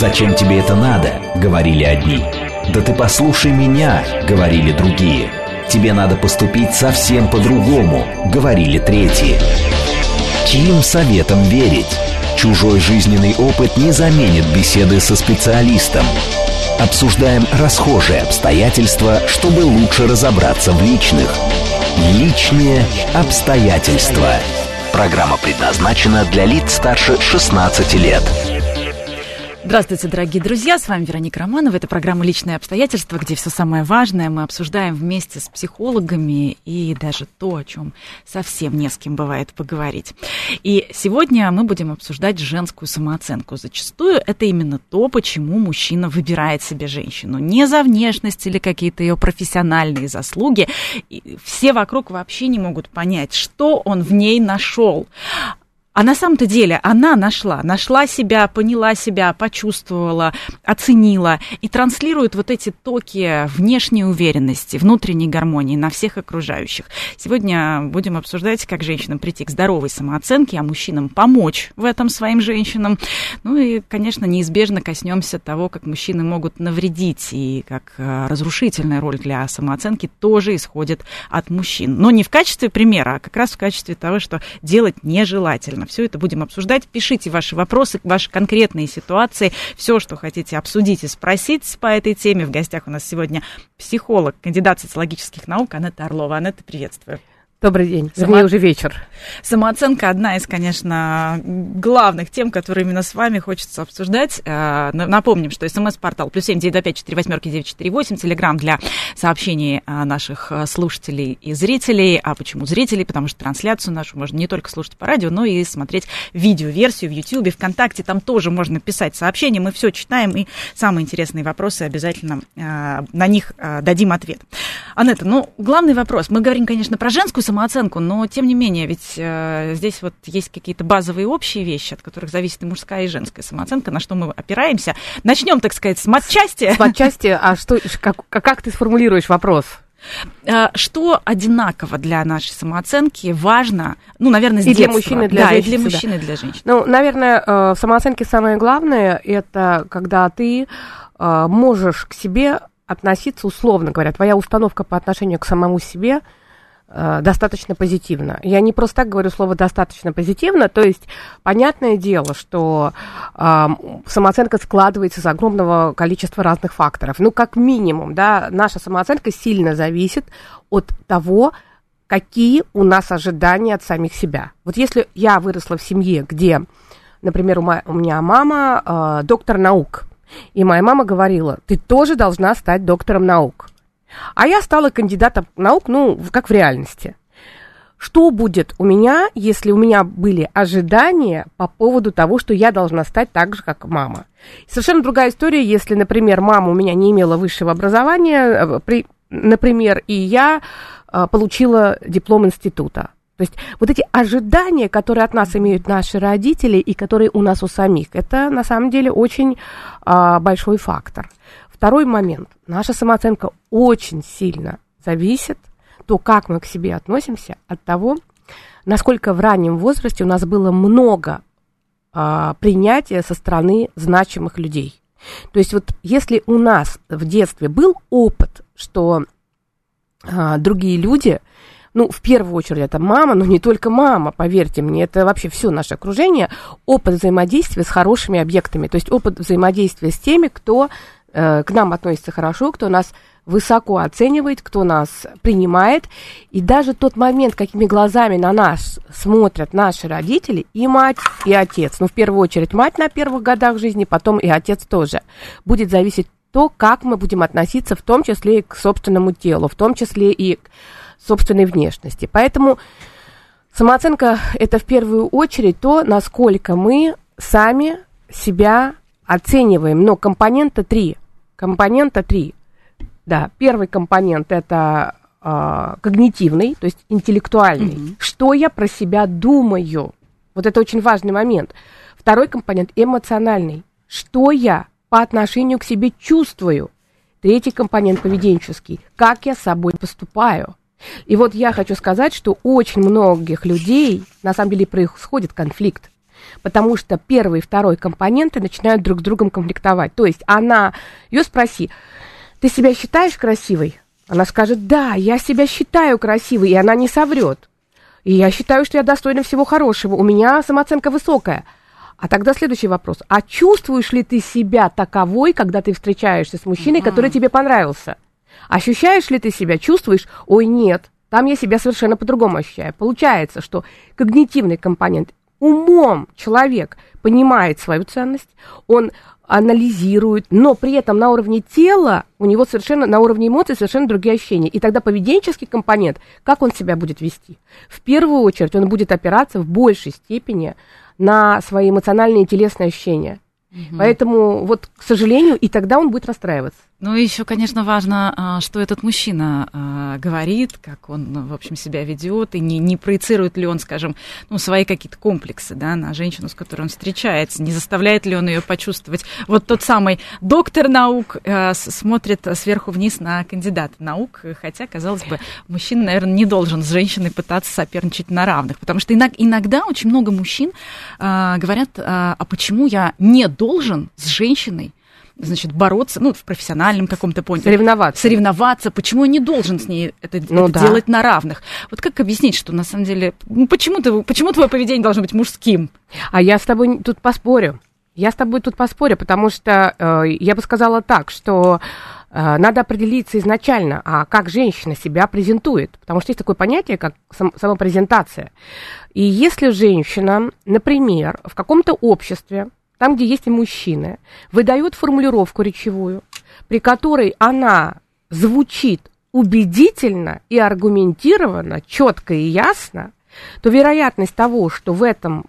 «Зачем тебе это надо?» — говорили одни. «Да ты послушай меня!» — говорили другие. «Тебе надо поступить совсем по-другому!» — говорили третьи. Чьим советом верить? Чужой жизненный опыт не заменит беседы со специалистом. Обсуждаем расхожие обстоятельства, чтобы лучше разобраться в личных. Личные обстоятельства. Программа предназначена для лиц старше 16 лет. Здравствуйте, дорогие друзья, с вами Вероника Романова. Это программа «Личные обстоятельства», где все самое важное мы обсуждаем вместе с психологами и даже то, о чем совсем не с кем бывает поговорить. И сегодня мы будем обсуждать женскую самооценку. Зачастую это именно то, почему мужчина выбирает себе женщину. Не за внешность или какие-то ее профессиональные заслуги. И все вокруг вообще не могут понять, что он в ней нашел. А на самом-то деле она нашла, нашла себя, поняла себя, почувствовала, оценила и транслирует вот эти токи внешней уверенности, внутренней гармонии на всех окружающих. Сегодня будем обсуждать, как женщинам прийти к здоровой самооценке, а мужчинам помочь в этом своим женщинам. Ну и, конечно, неизбежно коснемся того, как мужчины могут навредить и как э, разрушительная роль для самооценки тоже исходит от мужчин. Но не в качестве примера, а как раз в качестве того, что делать нежелательно обязательно все это будем обсуждать. Пишите ваши вопросы, ваши конкретные ситуации, все, что хотите обсудить и спросить по этой теме. В гостях у нас сегодня психолог, кандидат социологических наук Анетта Орлова. Анетта, приветствую. Добрый день, Само... вернее, уже вечер. Самооценка одна из, конечно, главных тем, которые именно с вами хочется обсуждать. Э, напомним, что смс-портал плюс семь девять два пять четыре восьмерки девять четыре восемь, телеграмм для сообщений э, наших э, слушателей и зрителей. А почему зрителей? Потому что трансляцию нашу можно не только слушать по радио, но и смотреть видеоверсию в Ютьюбе, ВКонтакте. Там тоже можно писать сообщения, мы все читаем и самые интересные вопросы обязательно на них дадим ответ. Анетта, ну, главный вопрос. Мы говорим, конечно, про женскую самооценку, но тем не менее, ведь э, здесь вот есть какие-то базовые общие вещи, от которых зависит и мужская, и женская самооценка, на что мы опираемся. Начнем, так сказать, с матчасти. С матчасти, а что, как, как ты сформулируешь вопрос? Э, что одинаково для нашей самооценки важно, ну, наверное, с и детства. для мужчины, для да, женщин. и для мужчины, и для женщин. Ну, наверное, э, в самооценке самое главное это когда ты э, можешь к себе относиться условно говоря, твоя установка по отношению к самому себе – достаточно позитивно. Я не просто так говорю слово достаточно позитивно, то есть понятное дело, что э, самооценка складывается из огромного количества разных факторов. Ну, как минимум, да, наша самооценка сильно зависит от того, какие у нас ожидания от самих себя. Вот если я выросла в семье, где, например, у, мо- у меня мама э, доктор наук, и моя мама говорила, ты тоже должна стать доктором наук. А я стала кандидатом наук, ну, как в реальности. Что будет у меня, если у меня были ожидания по поводу того, что я должна стать так же, как мама? Совершенно другая история, если, например, мама у меня не имела высшего образования, э, при, например, и я э, получила диплом института. То есть вот эти ожидания, которые от нас имеют наши родители и которые у нас у самих, это на самом деле очень а, большой фактор. Второй момент. Наша самооценка очень сильно зависит, то, как мы к себе относимся, от того, насколько в раннем возрасте у нас было много а, принятия со стороны значимых людей. То есть вот если у нас в детстве был опыт, что а, другие люди, ну, в первую очередь это мама, но не только мама, поверьте мне, это вообще все наше окружение, опыт взаимодействия с хорошими объектами, то есть опыт взаимодействия с теми, кто к нам относится хорошо, кто нас высоко оценивает, кто нас принимает. И даже тот момент, какими глазами на нас смотрят наши родители, и мать, и отец, ну, в первую очередь мать на первых годах жизни, потом и отец тоже, будет зависеть то, как мы будем относиться, в том числе и к собственному телу, в том числе и к собственной внешности. Поэтому самооценка – это в первую очередь то, насколько мы сами себя оцениваем. Но компонента три – компонента три. Да, первый компонент это э, когнитивный, то есть интеллектуальный. Mm-hmm. Что я про себя думаю? Вот это очень важный момент. Второй компонент эмоциональный. Что я по отношению к себе чувствую? Третий компонент поведенческий. Как я с собой поступаю? И вот я хочу сказать, что очень многих людей, на самом деле, происходит конфликт. Потому что первый и второй компоненты начинают друг с другом конфликтовать. То есть она, ее спроси, ты себя считаешь красивой? Она скажет, да, я себя считаю красивой, и она не соврет. И я считаю, что я достойна всего хорошего. У меня самооценка высокая. А тогда следующий вопрос. А чувствуешь ли ты себя таковой, когда ты встречаешься с мужчиной, который тебе понравился? Ощущаешь ли ты себя, чувствуешь, ой, нет, там я себя совершенно по-другому ощущаю. Получается, что когнитивный компонент, умом человек понимает свою ценность, он анализирует, но при этом на уровне тела у него совершенно, на уровне эмоций совершенно другие ощущения. И тогда поведенческий компонент, как он себя будет вести? В первую очередь он будет опираться в большей степени на свои эмоциональные и телесные ощущения. Угу. Поэтому, вот, к сожалению, и тогда он будет расстраиваться. Ну, еще, конечно, важно, а, что этот мужчина а, говорит, как он, в общем, себя ведет, и не, не проецирует ли он, скажем, ну, свои какие-то комплексы да, на женщину, с которой он встречается, не заставляет ли он ее почувствовать. Вот тот самый доктор наук а, смотрит сверху вниз на кандидата наук, хотя, казалось бы, мужчина, наверное, не должен с женщиной пытаться соперничать на равных, потому что иногда очень много мужчин говорят, а почему я не должен с женщиной значит, бороться, ну, в профессиональном каком-то поняли. Соревноваться. Соревноваться. Почему я не должен с ней это, ну, это да. делать на равных? Вот как объяснить, что на самом деле, ну, почему, ты, почему твое поведение должно быть мужским? А я с тобой тут поспорю. Я с тобой тут поспорю, потому что э, я бы сказала так, что э, надо определиться изначально, а как женщина себя презентует. Потому что есть такое понятие, как сам, самопрезентация. И если женщина, например, в каком-то обществе там, где есть и мужчины, выдает формулировку речевую, при которой она звучит убедительно и аргументированно, четко и ясно, то вероятность того, что в этом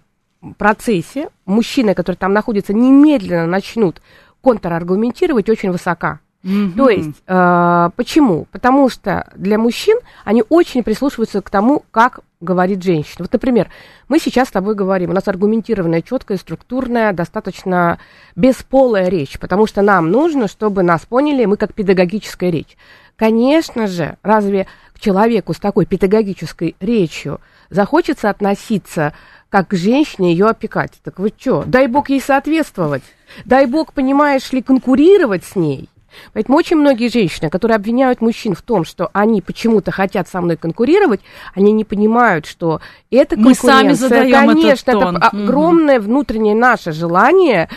процессе мужчины, которые там находятся, немедленно начнут контраргументировать, очень высока. Mm-hmm. То есть, э, почему? Потому что для мужчин они очень прислушиваются к тому, как говорит женщина. Вот, например, мы сейчас с тобой говорим, у нас аргументированная, четкая, структурная, достаточно бесполая речь, потому что нам нужно, чтобы нас поняли, мы как педагогическая речь. Конечно же, разве к человеку с такой педагогической речью захочется относиться как к женщине ее опекать? Так вы что, дай бог ей соответствовать, дай бог, понимаешь ли, конкурировать с ней. Поэтому очень многие женщины, которые обвиняют мужчин в том, что они почему-то хотят со мной конкурировать, они не понимают, что это конкуренция, Мы сами задаем конечно, этот тон. это огромное внутреннее наше желание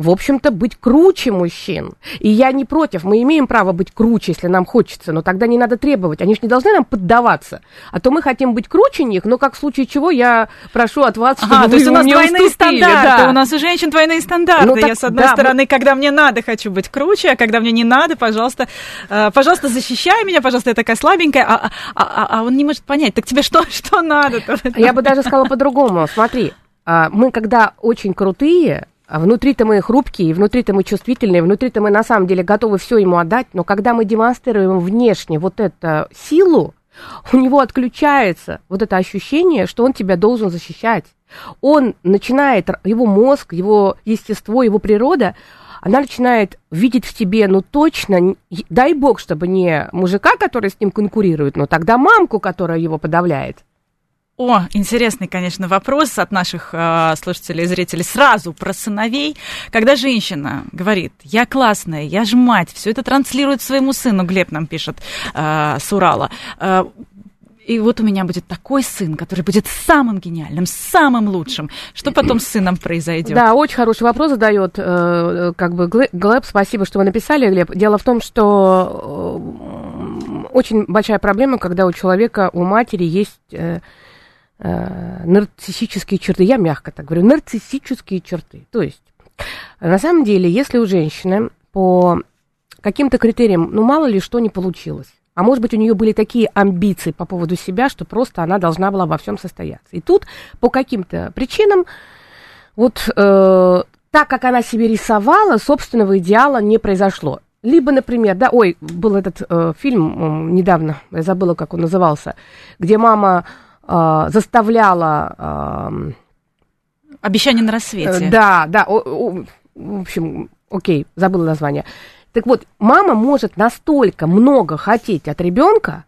в общем-то, быть круче мужчин. И я не против, мы имеем право быть круче, если нам хочется, но тогда не надо требовать. Они же не должны нам поддаваться. А то мы хотим быть круче них, но как в случае чего я прошу от вас, чтобы ага, вы то есть у нас мне двойные уступили. стандарты, да. у нас у женщин двойные стандарты. Ну, так, я, с одной да, стороны, мы... когда мне надо, хочу быть круче, а когда мне не надо, пожалуйста, э, пожалуйста, защищай меня, пожалуйста, я такая слабенькая, а, а, а, а он не может понять, так тебе что, что надо? Я бы даже сказала по-другому. Смотри, а, мы когда очень крутые, а внутри-то мы хрупкие, внутри-то мы чувствительные, внутри-то мы на самом деле готовы все ему отдать, но когда мы демонстрируем внешне вот эту силу, у него отключается вот это ощущение, что он тебя должен защищать. Он начинает, его мозг, его естество, его природа, она начинает видеть в тебе, ну точно, дай бог, чтобы не мужика, который с ним конкурирует, но тогда мамку, которая его подавляет. О, интересный, конечно, вопрос от наших э, слушателей и зрителей. Сразу про сыновей. Когда женщина говорит, я классная, я же мать, все это транслирует своему сыну, Глеб нам пишет э, с Урала. Э, и вот у меня будет такой сын, который будет самым гениальным, самым лучшим. Что потом с сыном произойдет? Да, очень хороший вопрос задает э, как бы Глеб. Спасибо, что вы написали, Глеб. Дело в том, что э, очень большая проблема, когда у человека, у матери есть э, э, нарциссические черты. Я мягко так говорю, нарциссические черты. То есть, на самом деле, если у женщины по каким-то критериям, ну, мало ли что не получилось, а может быть, у нее были такие амбиции по поводу себя, что просто она должна была во всем состояться. И тут по каким-то причинам вот э, так, как она себе рисовала, собственного идеала не произошло. Либо, например, да, ой, был этот э, фильм э, недавно, я забыла, как он назывался, где мама заставляла... Э, Обещание на рассвете. Э, да, да, о, о, в общем, окей, забыла название. Так вот, мама может настолько много хотеть от ребенка,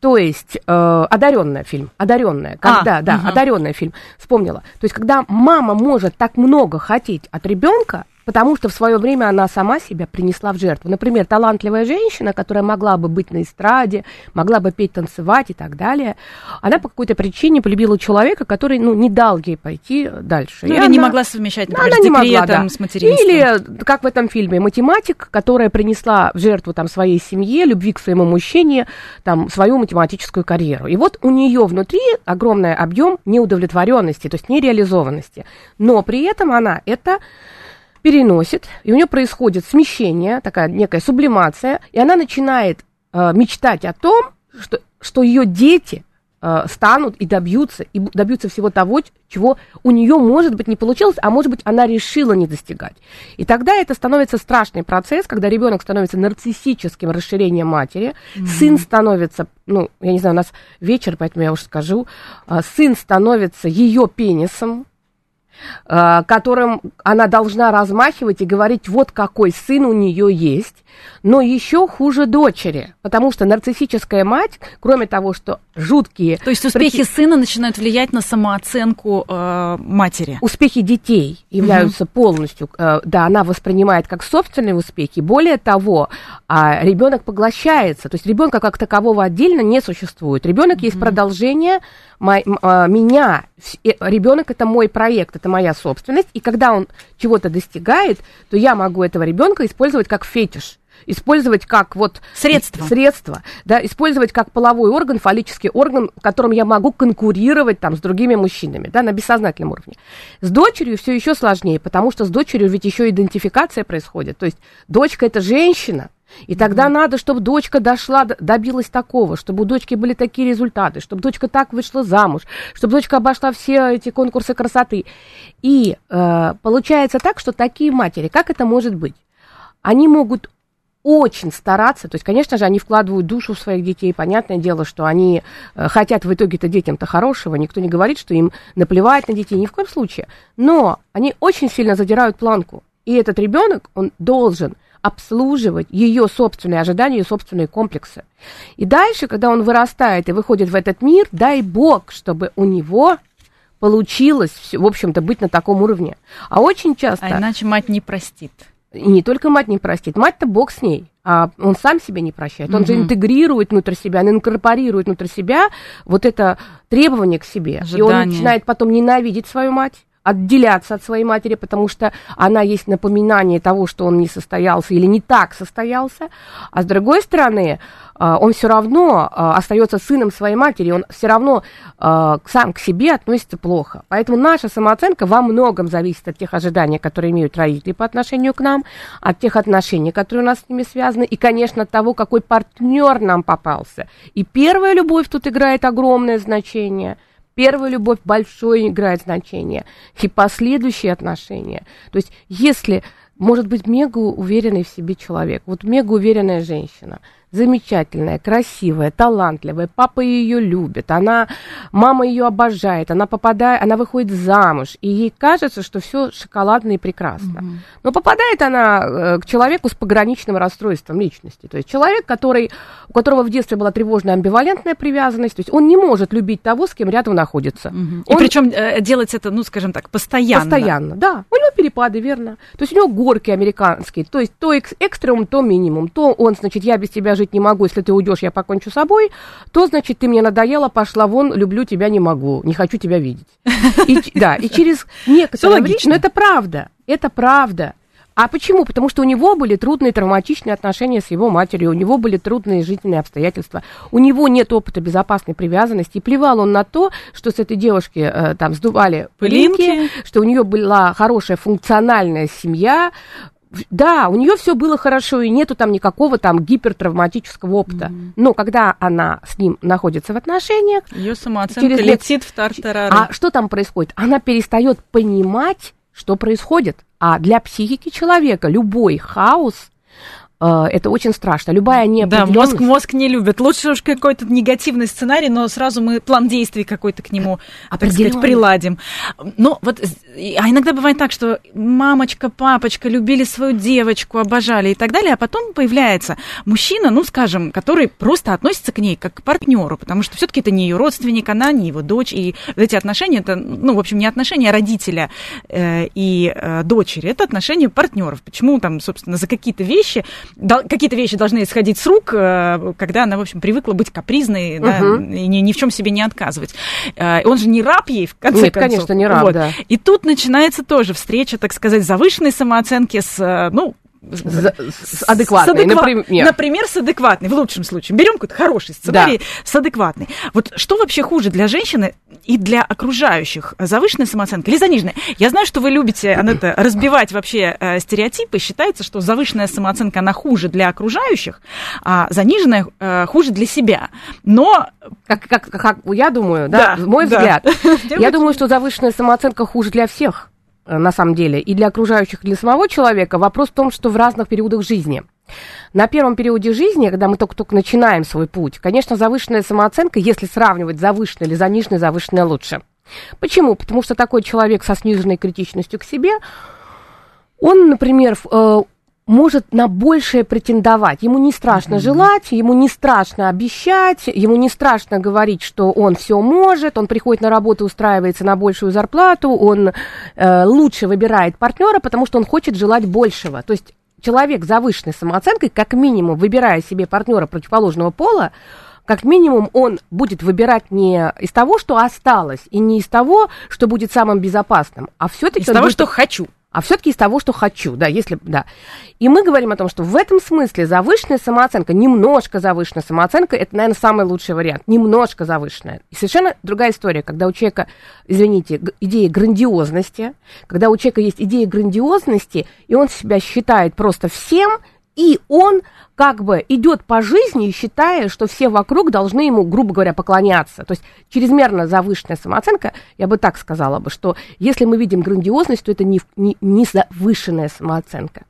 То есть э, одаренная фильм, одаренная, когда, а, да, угу. одаренная фильм, вспомнила. То есть, когда мама может так много хотеть от ребенка, потому что в свое время она сама себя принесла в жертву. Например, талантливая женщина, которая могла бы быть на эстраде, могла бы петь, танцевать и так далее, она по какой-то причине полюбила человека, который, ну, не дал ей пойти дальше. Ну, или она, не могла совмещать, например, она с не могла, да. с материнством. Или, как в этом фильме, математик, которая принесла в жертву там своей семье, любви к своему мужчине, там, свою математическую карьеру. И вот у нее внутри огромный объем неудовлетворенности, то есть нереализованности. Но при этом она это переносит, и у нее происходит смещение, такая некая сублимация, и она начинает э, мечтать о том, что, что ее дети э, станут и добьются, и добьются всего того, чего у нее, может быть, не получилось, а может быть, она решила не достигать. И тогда это становится страшный процесс, когда ребенок становится нарциссическим расширением матери, mm-hmm. сын становится, ну, я не знаю, у нас вечер, поэтому я уже скажу, э, сын становится ее пенисом, которым она должна размахивать и говорить, вот какой сын у нее есть. Но еще хуже дочери, потому что нарциссическая мать, кроме того, что жуткие... То есть успехи прики... сына начинают влиять на самооценку э, матери? Успехи детей являются угу. полностью... Э, да, она воспринимает как собственные успехи. Более того, э, ребенок поглощается. То есть ребенка как такового отдельно не существует. Ребенок угу. есть продолжение мой, э, меня. Ребенок это мой проект, это моя собственность, и когда он чего-то достигает, то я могу этого ребенка использовать как фетиш использовать как вот средство, средство да, использовать как половой орган, фаллический орган, которым я могу конкурировать там с другими мужчинами, да, на бессознательном уровне. С дочерью все еще сложнее, потому что с дочерью ведь еще идентификация происходит, то есть дочка это женщина, и тогда mm-hmm. надо, чтобы дочка дошла, добилась такого, чтобы у дочки были такие результаты, чтобы дочка так вышла замуж, чтобы дочка обошла все эти конкурсы красоты. И э, получается так, что такие матери, как это может быть? Они могут очень стараться, то есть, конечно же, они вкладывают душу в своих детей, понятное дело, что они э, хотят в итоге-то детям-то хорошего, никто не говорит, что им наплевать на детей, ни в коем случае, но они очень сильно задирают планку, и этот ребенок, он должен обслуживать ее собственные ожидания, ее собственные комплексы. И дальше, когда он вырастает и выходит в этот мир, дай бог, чтобы у него получилось, в общем-то, быть на таком уровне. А очень часто... А иначе мать не простит. И не только мать не простит, мать-то бог с ней, а он сам себя не прощает. Он угу. же интегрирует внутрь себя, он инкорпорирует внутрь себя вот это требование к себе. Ожидание. И он начинает потом ненавидеть свою мать отделяться от своей матери, потому что она есть напоминание того, что он не состоялся или не так состоялся, а с другой стороны, а, он все равно а, остается сыном своей матери, он все равно а, сам к себе относится плохо. Поэтому наша самооценка во многом зависит от тех ожиданий, которые имеют родители по отношению к нам, от тех отношений, которые у нас с ними связаны, и, конечно, от того, какой партнер нам попался. И первая любовь тут играет огромное значение – Первая любовь большое играет значение, и последующие отношения. То есть, если, может быть, мега уверенный в себе человек, вот мега уверенная женщина – замечательная, красивая, талантливая, папа ее любит, она, мама ее обожает, она попадает, она выходит замуж, и ей кажется, что все шоколадно и прекрасно. Угу. Но попадает она э, к человеку с пограничным расстройством личности, то есть человек, который, у которого в детстве была тревожная амбивалентная привязанность, то есть он не может любить того, с кем рядом находится. Угу. Он, и причем э, делать это, ну, скажем так, постоянно. Постоянно, да. У него перепады, верно. То есть у него горки американские, то есть то экстремум, то минимум, то он, значит, я без тебя жить не могу, если ты уйдешь, я покончу с собой, то, значит, ты мне надоела, пошла вон, люблю тебя, не могу, не хочу тебя видеть. И, да, и через некоторое время, но это правда, это правда. А почему? Потому что у него были трудные травматичные отношения с его матерью, у него были трудные жизненные обстоятельства, у него нет опыта безопасной привязанности, и плевал он на то, что с этой девушки э, там сдували пылинки, пылинки, что у нее была хорошая функциональная семья, да, у нее все было хорошо, и нету там никакого там гипертравматического опыта. Mm-hmm. Но когда она с ним находится в отношениях... Ее самооценка через летит в тартарары. А что там происходит? Она перестает понимать, что происходит. А для психики человека любой хаос это очень страшно. Любая неопределенность... Да, мозг, мозг не любит. Лучше уж какой-то негативный сценарий, но сразу мы план действий какой-то к нему, так сказать, приладим. Но вот, а иногда бывает так, что мамочка, папочка любили свою девочку, обожали и так далее, а потом появляется мужчина, ну, скажем, который просто относится к ней как к партнеру, потому что все-таки это не ее родственник, она не его дочь, и эти отношения, это, ну, в общем, не отношения родителя э, и э, дочери, это отношения партнеров. Почему там, собственно, за какие-то вещи какие-то вещи должны исходить с рук, э, когда она, в общем, привыкла быть капризной угу. да, и ни, ни в чем себе не отказывать. Э, он же не раб ей, в конце Нет, концов. конечно, не раб, вот. да. И тут начинается тоже встреча, так сказать, завышенной самооценки с, э, ну, с, с адекватной, с адеква... например. Например, с адекватной, в лучшем случае. Берем какой-то хороший сценарий да. с адекватной. Вот что вообще хуже для женщины и для окружающих? Завышенная самооценка или заниженная? Я знаю, что вы любите, Анетта, разбивать вообще э, стереотипы. Считается, что завышенная самооценка, она хуже для окружающих, а заниженная э, хуже для себя. Но... Как, как, как я думаю, да, да мой да. взгляд, я думаю, что завышенная самооценка хуже для всех. Э, на самом деле, и для окружающих, и для самого человека. Вопрос в том, что в разных периодах жизни. На первом периоде жизни, когда мы только-только начинаем свой путь, конечно, завышенная самооценка, если сравнивать завышенная или заниженная, завышенная лучше. Почему? Потому что такой человек со сниженной критичностью к себе, он, например, э, может на большее претендовать. Ему не страшно mm-hmm. желать, ему не страшно обещать, ему не страшно говорить, что он все может, он приходит на работу, устраивается на большую зарплату, он э, лучше выбирает партнера, потому что он хочет желать большего. То есть человек с завышенной самооценкой, как минимум, выбирая себе партнера противоположного пола, как минимум он будет выбирать не из того, что осталось, и не из того, что будет самым безопасным, а все-таки... Из того, будет... что хочу а все-таки из того, что хочу, да, если, да. И мы говорим о том, что в этом смысле завышенная самооценка, немножко завышенная самооценка, это, наверное, самый лучший вариант, немножко завышенная. И совершенно другая история, когда у человека, извините, идея грандиозности, когда у человека есть идея грандиозности, и он себя считает просто всем, и он как бы идет по жизни, считая, что все вокруг должны ему, грубо говоря, поклоняться. То есть чрезмерно завышенная самооценка, я бы так сказала бы, что если мы видим грандиозность, то это не, не, не завышенная самооценка,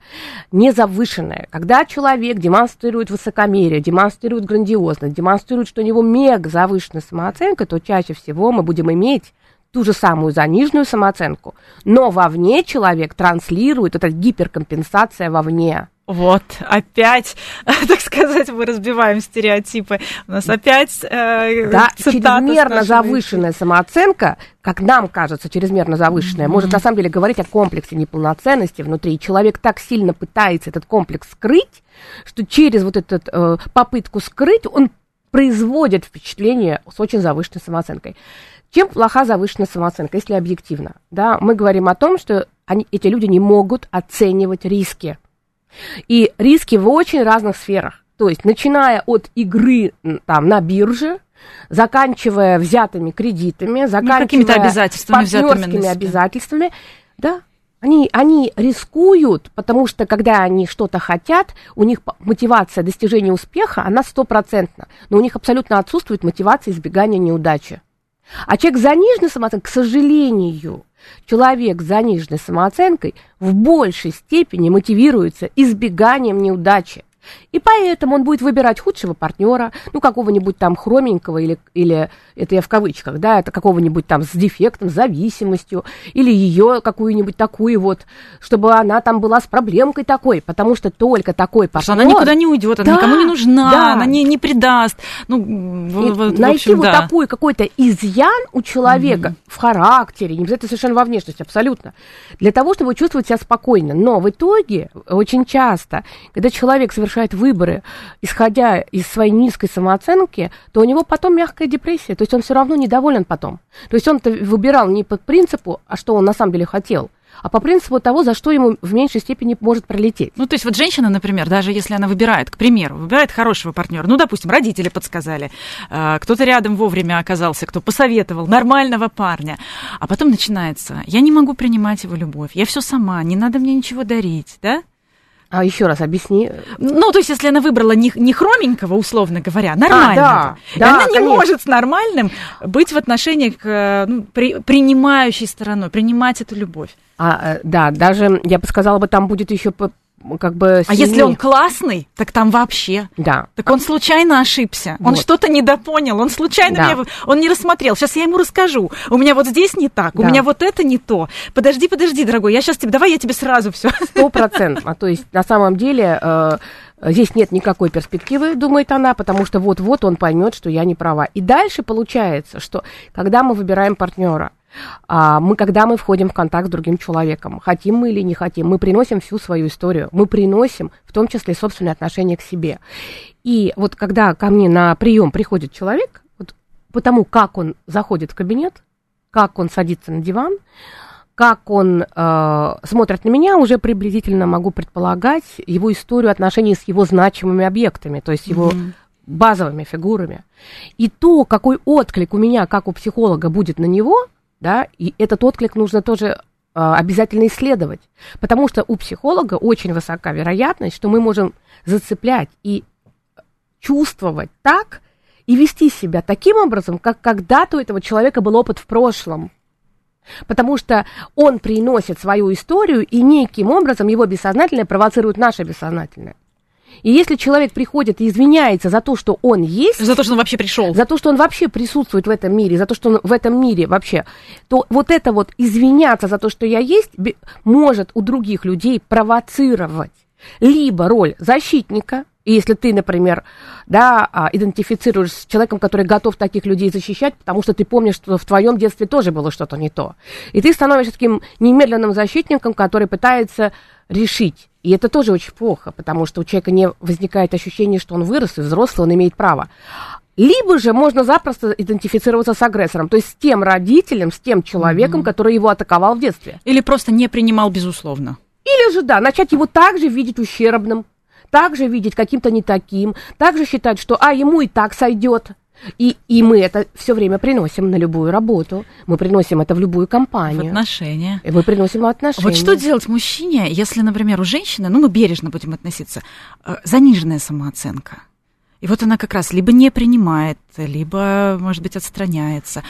не завышенная. Когда человек демонстрирует высокомерие, демонстрирует грандиозность, демонстрирует, что у него мега завышенная самооценка, то чаще всего мы будем иметь ту же самую заниженную самооценку, но вовне человек транслирует, это гиперкомпенсация вовне. Вот, опять, так сказать, мы разбиваем стереотипы. У нас опять э, Да, чрезмерно завышенная самооценка, как нам кажется, чрезмерно завышенная, mm-hmm. может на самом деле говорить о комплексе неполноценности внутри. И человек так сильно пытается этот комплекс скрыть, что через вот эту э, попытку скрыть он производит впечатление с очень завышенной самооценкой. Чем плоха завышенная самооценка, если объективно? Да, мы говорим о том, что они, эти люди не могут оценивать риски. И риски в очень разных сферах. То есть, начиная от игры там, на бирже, заканчивая взятыми кредитами, заканчивая ну, обязательствами, партнерскими обязательствами, да, они, они рискуют, потому что когда они что-то хотят, у них мотивация достижения успеха, она стопроцентна, но у них абсолютно отсутствует мотивация избегания неудачи. А человек заниженной самооценкой, к сожалению, Человек с заниженной самооценкой в большей степени мотивируется избеганием неудачи. И поэтому он будет выбирать худшего партнера, ну, какого-нибудь там хроменького, или, или это я в кавычках, да, это какого-нибудь там с дефектом, зависимостью, или ее какую-нибудь такую вот, чтобы она там была с проблемкой такой, потому что только такой партнер... Что она никуда не уйдет, она да, никому не нужна, да. она не, не предаст. Ну, в, в, найти в общем, вот да. такой какой-то изъян у человека mm в характере, не обязательно совершенно во внешности, абсолютно, для того, чтобы чувствовать себя спокойно. Но в итоге очень часто, когда человек совершает совершает выборы, исходя из своей низкой самооценки, то у него потом мягкая депрессия. То есть он все равно недоволен потом. То есть он-то выбирал не по принципу, а что он на самом деле хотел, а по принципу того, за что ему в меньшей степени может пролететь. Ну, то есть вот женщина, например, даже если она выбирает, к примеру, выбирает хорошего партнера, ну, допустим, родители подсказали, э, кто-то рядом вовремя оказался, кто посоветовал, нормального парня, а потом начинается, я не могу принимать его любовь, я все сама, не надо мне ничего дарить, да? А еще раз объясни. Ну, то есть, если она выбрала не, не хроменького, условно говоря, нормального, а, да, да, она не конечно. может с нормальным быть в отношении к ну, при, принимающей стороной, принимать эту любовь. А, э, да, даже я бы сказала бы, там будет еще как бы... А если он классный, так там вообще. Да. Так он случайно ошибся. Он Вот. что-то недопонял. Он случайно Да. меня... Он не рассмотрел. Сейчас я ему расскажу. У меня вот здесь не так. У Да. меня вот это не то. Подожди, подожди, дорогой. Я сейчас тебе... Давай я тебе сразу все. Стопроцентно. То есть, на самом деле, э, здесь нет никакой перспективы, думает она, потому что вот-вот он поймет, что я не права. И дальше получается, что когда мы выбираем партнера, а, мы, когда мы входим в контакт с другим человеком, хотим мы или не хотим, мы приносим всю свою историю, мы приносим в том числе собственное отношение к себе. И вот когда ко мне на прием приходит человек, вот потому как он заходит в кабинет, как он садится на диван, как он э, смотрит на меня, уже приблизительно могу предполагать его историю отношений с его значимыми объектами, то есть его базовыми фигурами. И то, какой отклик у меня, как у психолога, будет на него, да, и этот отклик нужно тоже э, обязательно исследовать, потому что у психолога очень высока вероятность, что мы можем зацеплять и чувствовать так и вести себя таким образом, как когда-то у этого человека был опыт в прошлом. Потому что он приносит свою историю, и неким образом его бессознательное провоцирует наше бессознательное. И если человек приходит и извиняется за то, что он есть, За то, что он вообще пришел. за то, что он вообще присутствует в этом мире, за то, что он в этом мире вообще, то вот это вот извиняться за то, что я есть, может у других людей провоцировать либо роль защитника, и если ты, например, да, а, идентифицируешь с человеком, который готов таких людей защищать, потому что ты помнишь, что в твоем детстве тоже было что-то не то. И ты становишься таким немедленным защитником, который пытается решить. И это тоже очень плохо, потому что у человека не возникает ощущение, что он вырос и взрослый, он имеет право. Либо же можно запросто идентифицироваться с агрессором, то есть с тем родителем, с тем человеком, который его атаковал в детстве. Или просто не принимал, безусловно. Или же, да, начать его также видеть ущербным, также видеть каким-то не таким, также считать, что, а, ему и так сойдет. И, и мы это все время приносим на любую работу, мы приносим это в любую В компанию, отношения. и мы приносим в отношения. Вот что делать мужчине, если, например, у женщины, ну, мы бережно будем относиться, э, заниженная самооценка? И вот она как раз либо не принимает, либо, может быть, отстраняется.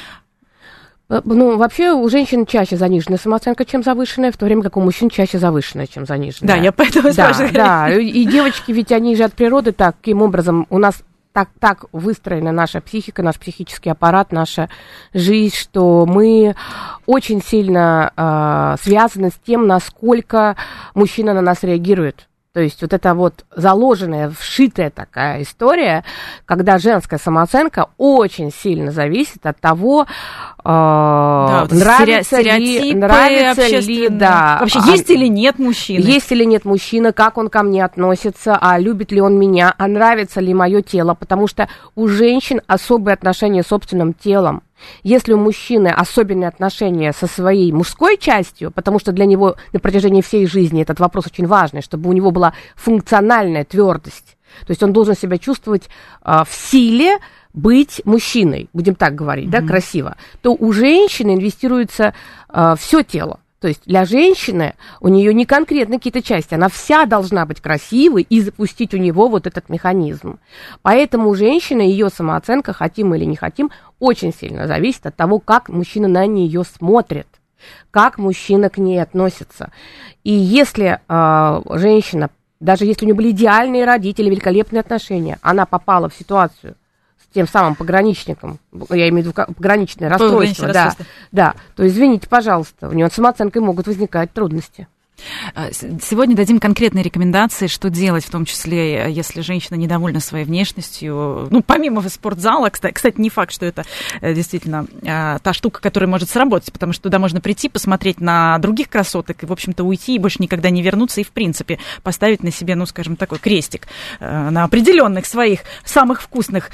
Э, Ну, вообще у женщин чаще заниженная самооценка, чем завышенная, в то время как у мужчин чаще завышенная, чем заниженная. Да, я поэтому Да, спрашиваю. да, и девочки, ведь они же от природы таким образом, у нас так, так выстроена наша психика, наш психический аппарат, наша жизнь, что мы очень сильно э, связаны с тем, насколько мужчина на нас реагирует. То есть вот это вот заложенная, вшитая такая история, когда женская самооценка очень сильно зависит от того, Да, вот нравится ли, нравится ли, да, Вообще, а- есть или нет мужчины? есть или нет мужчина, как он ко мне относится, а любит ли он меня, а нравится ли мое тело, потому что у женщин особые отношения с собственным телом. Если у мужчины особенные отношения со своей мужской частью, потому что для него на протяжении всей жизни этот вопрос очень важный, чтобы у него была функциональная твердость, то есть он должен себя чувствовать а, в силе быть мужчиной, будем так говорить, да, красиво, то у женщины инвестируется все тело. То есть для женщины у нее не конкретно какие-то части, она вся должна быть красивой и запустить у него вот этот механизм. Поэтому у женщины ее самооценка, хотим или не хотим, очень сильно зависит от того, как мужчина на нее смотрит, как мужчина к ней относится. И если э, женщина, даже если у нее были идеальные родители, великолепные отношения, она попала в ситуацию тем самым пограничником, я имею в виду пограничное расстройство, да, расстройство. да, то извините, пожалуйста, у него с самооценкой могут возникать трудности. А, Сегодня дадим конкретные рекомендации, что делать, в том числе, если женщина недовольна своей внешностью. Ну, помимо спортзала, кстати, не факт, что это э, действительно э, та штука, которая может сработать, потому что туда можно прийти, посмотреть на других красоток и, в общем-то, уйти и больше никогда не вернуться и, в принципе, поставить на себе, ну, скажем, такой крестик э, на определенных своих самых вкусных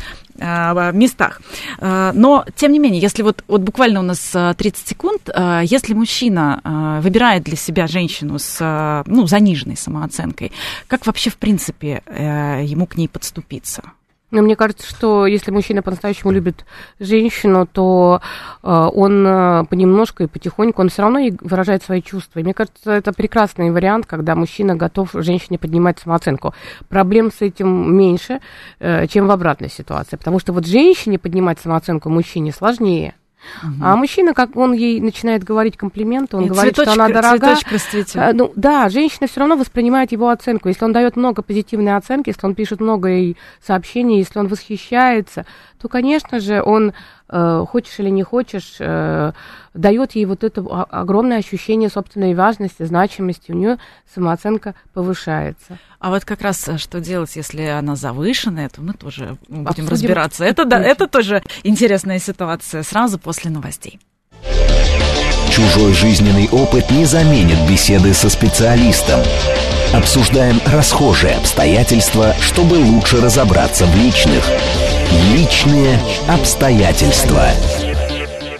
местах. Э, Но, тем не менее, если вот, вот буквально у нас э, 30 секунд, э, если мужчина выбирает для себя женщину с ну, заниженной самооценкой, как вообще, в принципе, э, ему к ней подступиться? Но мне кажется, что если мужчина по-настоящему любит женщину, то э, он э, понемножку и потихоньку, он все равно ей выражает свои чувства. И мне кажется, это прекрасный вариант, когда мужчина готов женщине поднимать самооценку. Проблем с этим меньше, э, чем в обратной ситуации. Потому что вот женщине поднимать самооценку мужчине сложнее. Угу. А мужчина, как он ей начинает говорить комплименты, он И говорит, цветочек, что она дорога. расцветет. Ну да, женщина все равно воспринимает его оценку. Если он дает много позитивной оценки, если он пишет много ей сообщений, если он восхищается, то, конечно же, он, хочешь или не хочешь, э, дает ей вот это огромное ощущение собственной важности, значимости. У нее самооценка повышается. А вот как раз э, что делать, если она завышенная, то мы тоже будем Обсудим. разбираться. Это, да, это тоже интересная ситуация. Сразу после новостей. Чужой жизненный опыт не заменит беседы со специалистом. Обсуждаем расхожие обстоятельства, чтобы лучше разобраться в личных. Личные обстоятельства.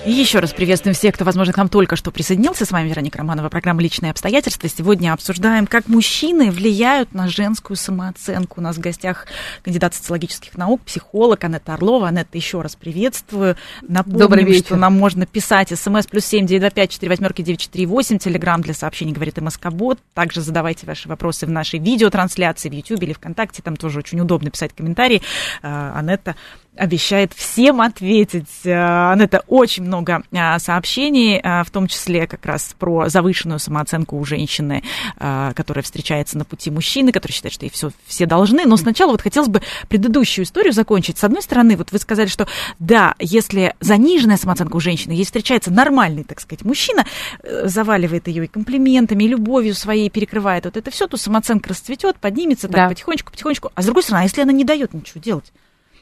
И еще раз приветствуем всех, кто, возможно, к нам только что присоединился. С вами Вероника Романова, программа «Личные обстоятельства». Сегодня обсуждаем, как мужчины влияют на женскую самооценку. У нас в гостях кандидат социологических наук, психолог Анетта Орлова. Анетта, еще раз приветствую. Напомним, Добрый вечер. что нам можно писать смс плюс семь девять пять четыре восьмерки девять четыре восемь. Телеграмм для сообщений говорит МСК-бот. Также задавайте ваши вопросы в нашей видеотрансляции в YouTube или ВКонтакте. Там тоже очень удобно писать комментарии. А, Анетта обещает всем ответить. Э, Анетта, очень много э, сообщений, э, в том числе как раз про завышенную самооценку у женщины, которая встречается на пути мужчины, который считает, что ей все, все должны. Но сначала вот хотелось бы предыдущую историю закончить. С одной стороны, вот вы сказали, что да, если заниженная самооценка у женщины, ей встречается нормальный, так сказать, мужчина, заваливает ее и комплиментами, и любовью своей, перекрывает вот это все, то самооценка расцветет, поднимется так да. потихонечку, потихонечку. А с другой стороны, а если она не дает ничего делать?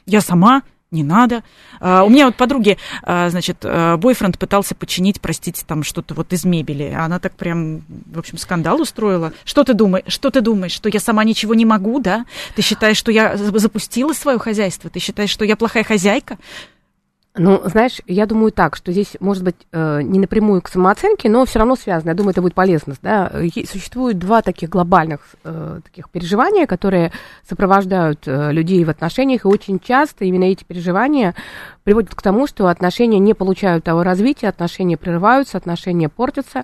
Я сама, не надо. А, у меня вот подруги, а, значит, а, бойфренд пытался починить, простите, там что-то вот из мебели. Она так прям, в общем, скандал устроила. Что ты думаешь? Что ты думаешь? Что я сама ничего не могу, да? Ты считаешь, что я запустила свое хозяйство? Ты считаешь, что я плохая хозяйка? Ну, знаешь, я думаю так, что здесь, может быть, э, не напрямую к самооценке, но все равно связано. Я думаю, это будет полезно. Да? Существует два таких глобальных э, таких переживания, которые сопровождают э, людей в отношениях, и очень часто именно эти переживания приводят к тому, что отношения не получают того развития, отношения прерываются, отношения портятся.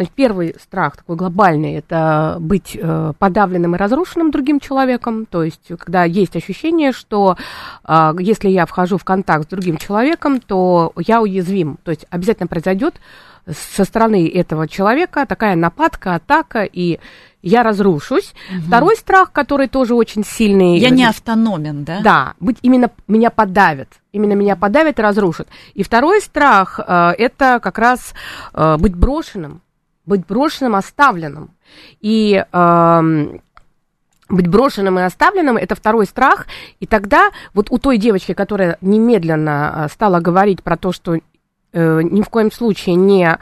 Значит, первый страх такой глобальный – это быть э, подавленным и разрушенным другим человеком. То есть, когда есть ощущение, что э, если я вхожу в контакт с другим человеком, то я уязвим. То есть, обязательно произойдет со стороны этого человека такая нападка, атака, и я разрушусь. Угу. Второй страх, который тоже очень сильный. Я не автономен, да? Да, быть именно меня подавят. Именно меня подавят и разрушат. И второй страх э, это как раз э, быть брошенным быть брошенным, оставленным. И э, быть брошенным и оставленным, это второй страх. И тогда вот у той девочки, которая немедленно э, стала говорить про то, что э, ни в коем случае не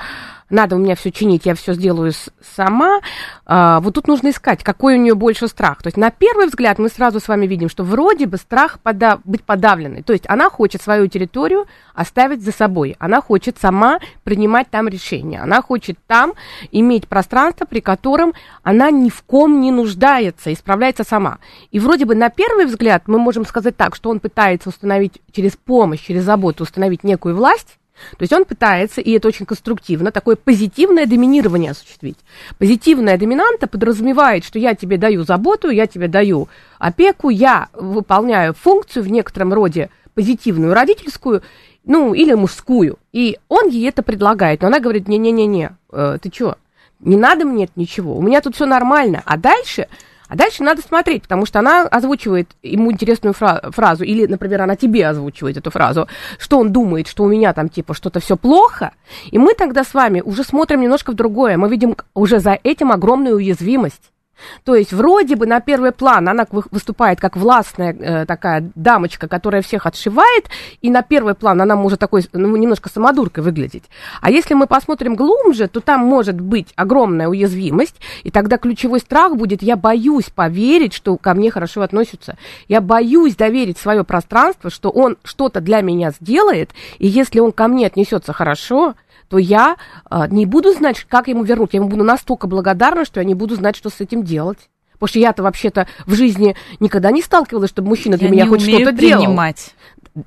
надо у меня все чинить, я все сделаю сама. А, вот тут нужно искать, какой у нее больше страх. То есть на первый взгляд мы сразу с вами видим, что вроде бы страх подав... быть подавленной. То есть она хочет свою территорию оставить за собой. Она хочет сама принимать там решения. Она хочет там иметь пространство, при котором она ни в ком не нуждается и справляется сама. И вроде бы на первый взгляд мы можем сказать так, что он пытается установить через помощь, через заботу установить некую власть, то есть он пытается, и это очень конструктивно, такое позитивное доминирование осуществить. Позитивная доминанта подразумевает, что я тебе даю заботу, я тебе даю опеку, я выполняю функцию в некотором роде позитивную родительскую, ну, или мужскую. И он ей это предлагает. Но она говорит, не-не-не-не, э, ты что, не надо мне ничего, у меня тут все нормально. А дальше а дальше надо смотреть, потому что она озвучивает ему интересную фра- фразу, или, например, она тебе озвучивает эту фразу, что он думает, что у меня там типа что-то все плохо, и мы тогда с вами уже смотрим немножко в другое, мы видим уже за этим огромную уязвимость. То есть вроде бы на первый план она выступает как властная э, такая дамочка, которая всех отшивает, и на первый план она может такой ну, немножко самодуркой выглядеть. А если мы посмотрим глубже, то там может быть огромная уязвимость, и тогда ключевой страх будет, я боюсь поверить, что ко мне хорошо относятся. Я боюсь доверить свое пространство, что он что-то для меня сделает, и если он ко мне отнесется хорошо, то я э, не буду знать, как ему вернуть. Я ему буду настолько благодарна, что я не буду знать, что с этим делать. Потому что я-то вообще-то в жизни никогда не сталкивалась, чтобы мужчина для я меня хоть что-то делал.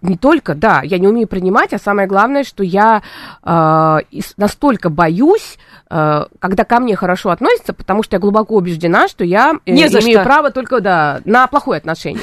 Не только, да, я не умею принимать, а самое главное, что я э, настолько боюсь, э, когда ко мне хорошо относятся, потому что я глубоко убеждена, что я э, Не имею что. право только да, на плохое отношение.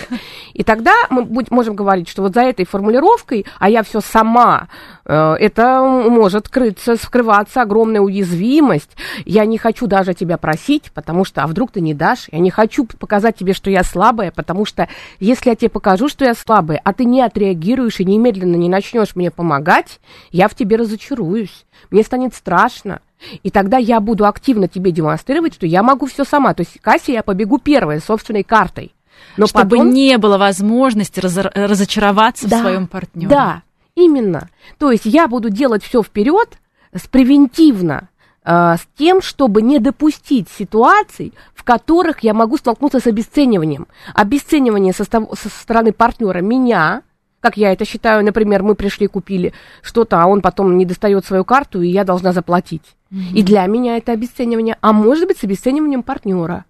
И тогда мы будь- можем говорить, что вот за этой формулировкой, а я все сама, э, это может крыться, скрываться огромная уязвимость. Я не хочу даже тебя просить, потому что, а вдруг ты не дашь? Я не хочу показать тебе, что я слабая, потому что если я тебе покажу, что я слабая, а ты не отреагируешь и немедленно не начнешь мне помогать, я в тебе разочаруюсь. Мне станет страшно. И тогда я буду активно тебе демонстрировать, что я могу все сама. То есть, Кассе, я побегу первой, собственной картой. Но Чтобы потом- не было возможности разор- разочароваться Да, в своем партнере. Да, именно. То есть я буду делать все вперед, с превентивно, э, с тем, чтобы не допустить ситуаций, в которых я могу столкнуться с обесцениванием. Обесценивание со, со стороны партнера меня, как я это считаю, например, мы пришли, купили что-то, а он потом не достает свою карту, и я должна заплатить. И для меня это обесценивание, а может быть с обесцениванием партнера.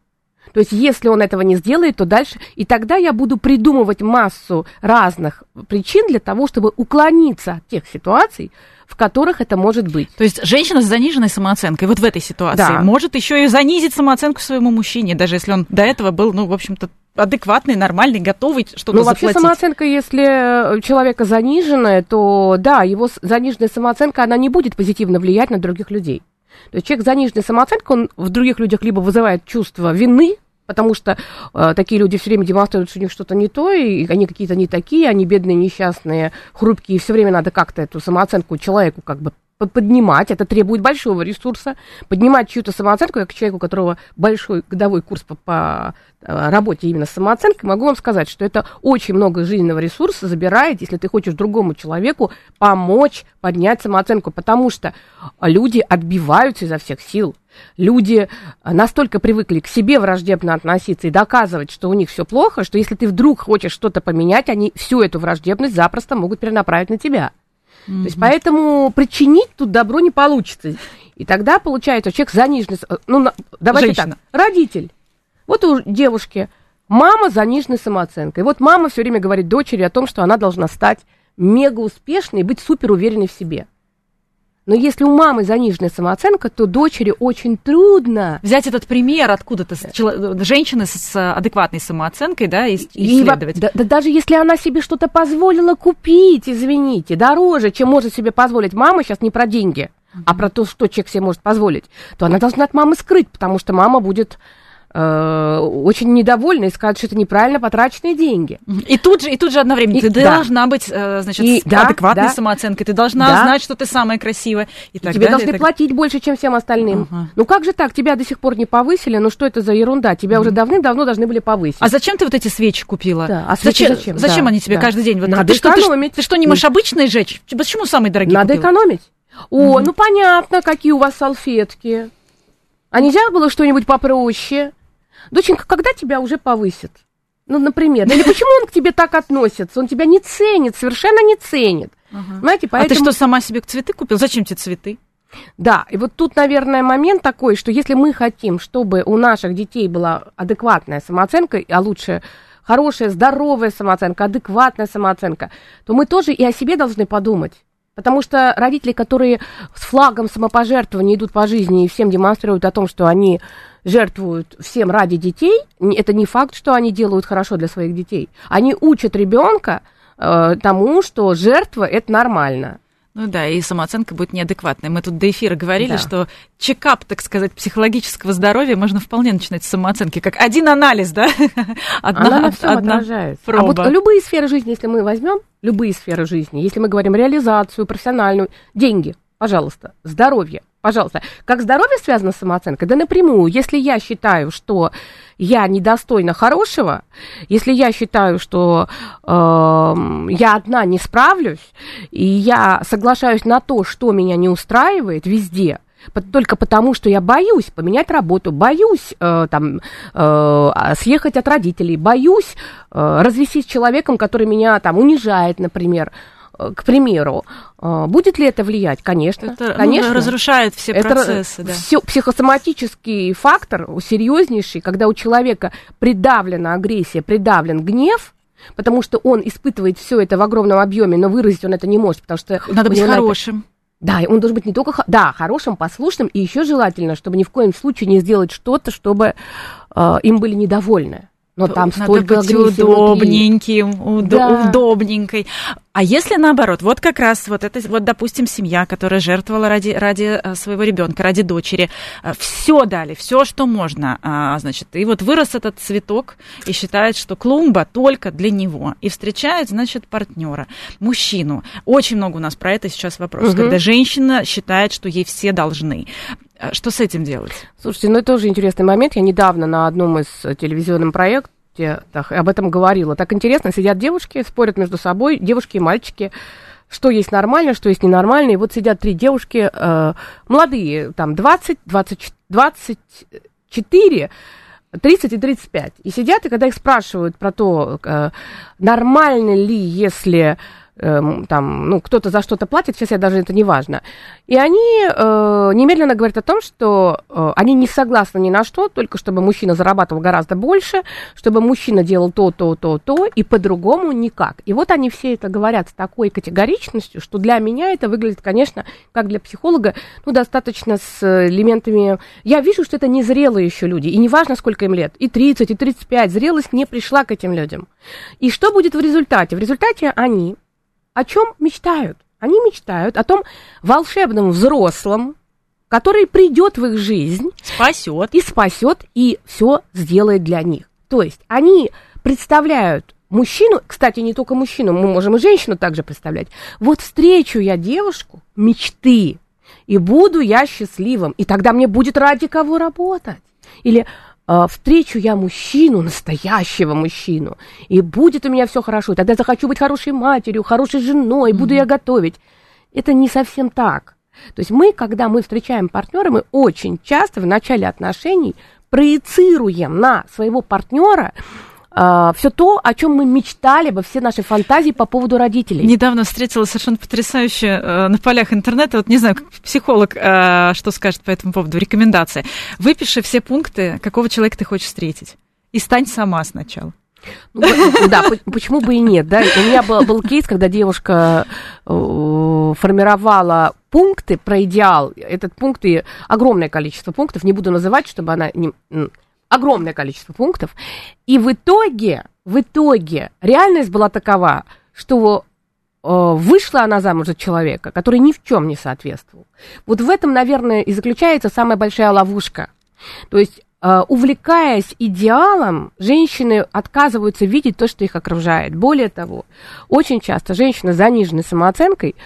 То есть, если он этого не сделает, то дальше... И тогда я буду придумывать массу разных причин для того, чтобы уклониться от тех ситуаций, в которых это может быть. То есть женщина с заниженной самооценкой вот в этой ситуации Да. может еще и занизить самооценку своему мужчине, даже если он до этого был, ну, в общем-то, адекватный, нормальный, готовый что-то Ну, вообще заплатить. самооценка, если у человека заниженная, то да, его заниженная самооценка, она не будет позитивно влиять на других людей. То есть человек с заниженной самооценкой, он в других людях либо вызывает чувство вины, потому что э, такие люди все время демонстрируют, что у них что-то не то, и они какие-то не такие, они бедные, несчастные, хрупкие, и все время надо как-то эту самооценку человеку как бы поднимать, это требует большого ресурса, поднимать чью-то самооценку, как человеку, у которого большой годовой курс по, по э, работе именно с самооценкой, могу вам сказать, что это очень много жизненного ресурса забирает, если ты хочешь другому человеку помочь поднять самооценку, потому что люди отбиваются изо всех сил. Люди э, настолько привыкли к себе враждебно относиться и доказывать, что у них все плохо, что если ты вдруг хочешь что-то поменять, они всю эту враждебность запросто могут перенаправить на тебя. То есть поэтому причинить тут добро не получится. И тогда получается человек заниженный... с- Ну, давайте Женщина. так. Родитель. Вот у девушки мама с заниженной самооценкой. Вот мама все время говорит дочери о том, что она должна стать мега успешной и быть супер уверенной в себе. Но если у мамы заниженная самооценка, то дочери очень трудно. Взять этот пример откуда-то, с чело- женщины с, адекватной самооценкой, да, и, И исследовать. да, да даже если она себе что-то позволила купить, извините, дороже, чем может себе позволить мама, сейчас не про деньги, а про то, что человек себе может позволить, то она должна от мамы скрыть, потому что мама будет э, очень недовольна и скажет, что это неправильно потраченные деньги. И тут же, и тут же одновременно И- ты да. должна быть, э, значит, И- да, адекватной да. самооценкой, ты должна Да. знать, что ты самая красивая. И так Тебе далее, должны и так- платить больше, чем всем остальным. Ага. Ну как же так? Тебя до сих пор не повысили? Ну что это за ерунда? Тебя уже давным-давно должны были повысить. А зачем ты вот эти свечи купила? Да, а свечи зачем? зачем? Да, они тебе да. каждый день? Вот Надо ты, что, ты, экономить. ты что, не можешь обычные жечь? Почему самые дорогие Надо купила? экономить. О, ну понятно, какие у вас салфетки. А нельзя было что-нибудь попроще? Доченька, когда тебя уже повысят? Ну, например. Или почему он к тебе так относится? Он тебя не ценит, совершенно не ценит. Знаете, А поэтому... ты что, сама себе цветы купила? Зачем тебе цветы? Да, и вот тут, наверное, момент такой, что если мы хотим, чтобы у наших детей была адекватная самооценка, а лучше хорошая, здоровая самооценка, адекватная самооценка, то мы тоже и о себе должны подумать. Потому что родители, которые с флагом самопожертвования идут по жизни и всем демонстрируют о том, что они жертвуют всем ради детей, это не факт, что они делают хорошо для своих детей. Они учат ребенка э, тому, что жертва это нормально. Ну да, и самооценка будет неадекватной. Мы тут до эфира говорили, Да. что чекап, так сказать, психологического здоровья можно вполне начинать с самооценки. Как один анализ, да? Она на всем отражается. А вот проба. любые сферы жизни, если мы возьмем, любые сферы жизни, если мы говорим реализацию, профессиональную, деньги, пожалуйста, здоровье, пожалуйста. Как здоровье связано с самооценкой? Да напрямую. Если я считаю, что я недостойна хорошего, если я считаю, что эм, я одна не справлюсь, и я соглашаюсь на то, что меня не устраивает везде, только потому, что я боюсь поменять работу, боюсь э, там, э, съехать от родителей, боюсь э, развестись с человеком, который меня там унижает, например, э, к примеру. Э, будет ли это влиять? Конечно. Это ну, конечно. разрушает все Это процессы, да. всё- психосоматический фактор серьезнейший, когда у человека придавлена агрессия, придавлен гнев, потому что он испытывает все это в огромном объеме, но выразить он это не может, потому что... Надо быть хорошим. Да, он должен быть не только да, хорошим, послушным, и еще желательно, чтобы ни в коем случае не сделать что-то, чтобы э, им были недовольны. Но там Надо столько быть удобненьким, уд- да. удобненькой. А если наоборот, вот как раз вот это, вот, допустим, семья, которая жертвовала ради, ради э, своего ребенка, ради дочери, э, все дали, все, что можно, а, значит, и вот вырос этот цветок и считает, что клумба только для него, и встречает, значит, партнера, мужчину. Очень много у нас про это сейчас вопросов, угу. когда женщина считает, что ей все должны. Э, что с этим делать? Слушайте, ну это тоже интересный момент. Я недавно на одном из телевизионных проектов так, об этом говорила. Так интересно, сидят девушки, спорят между собой, девушки и мальчики, что есть нормально, что есть ненормально. И вот сидят три девушки, э, молодые, там 20, 20, 24, 30 и 35. И сидят, и когда их спрашивают про то, э, нормально ли, если там, ну, кто-то за что-то платит, сейчас я даже это не важно. И они э, немедленно говорят о том, что э, они не согласны ни на что, только чтобы мужчина зарабатывал гораздо больше, чтобы мужчина делал то, то, то, то, и по-другому никак. И вот они все это говорят с такой категоричностью, что для меня это выглядит, конечно, как для психолога, ну, достаточно с элементами... Я вижу, что это незрелые еще люди, и неважно, сколько им лет, и 30, и 35, зрелость не пришла к этим людям. И что будет в результате? В результате они о чем мечтают? Они мечтают о том волшебном взрослом, который придет в их жизнь, спасет и спасет и все сделает для них. То есть они представляют мужчину, кстати, не только мужчину, мы можем и женщину также представлять. Вот встречу я девушку мечты, и буду я счастливым, и тогда мне будет ради кого работать. Или встречу я мужчину, настоящего мужчину, и будет у меня все хорошо, тогда захочу быть хорошей матерью, хорошей женой, буду mm-hmm. я готовить. Это не совсем так. То есть мы, когда мы встречаем партнера, мы очень часто в начале отношений проецируем на своего партнера Uh, все то, о чем мы мечтали бы, все наши фантазии по поводу родителей. Недавно встретила совершенно потрясающе uh, на полях интернета, вот не знаю, как психолог uh, что скажет по этому поводу, рекомендация. Выпиши все пункты, какого человека ты хочешь встретить, и стань сама сначала. Ну, да, почему бы и нет, да? У меня был, был кейс, когда девушка э, формировала пункты про идеал. Этот пункт и огромное количество пунктов, не буду называть, чтобы она не, огромное количество пунктов. И в итоге, в итоге реальность была такова, что э, вышла она замуж за человека, который ни в чем не соответствовал. Вот в этом, наверное, и заключается самая большая ловушка. То есть Uh, увлекаясь идеалом, женщины отказываются видеть то, что их окружает. Более того, очень часто женщина с заниженной самооценкой,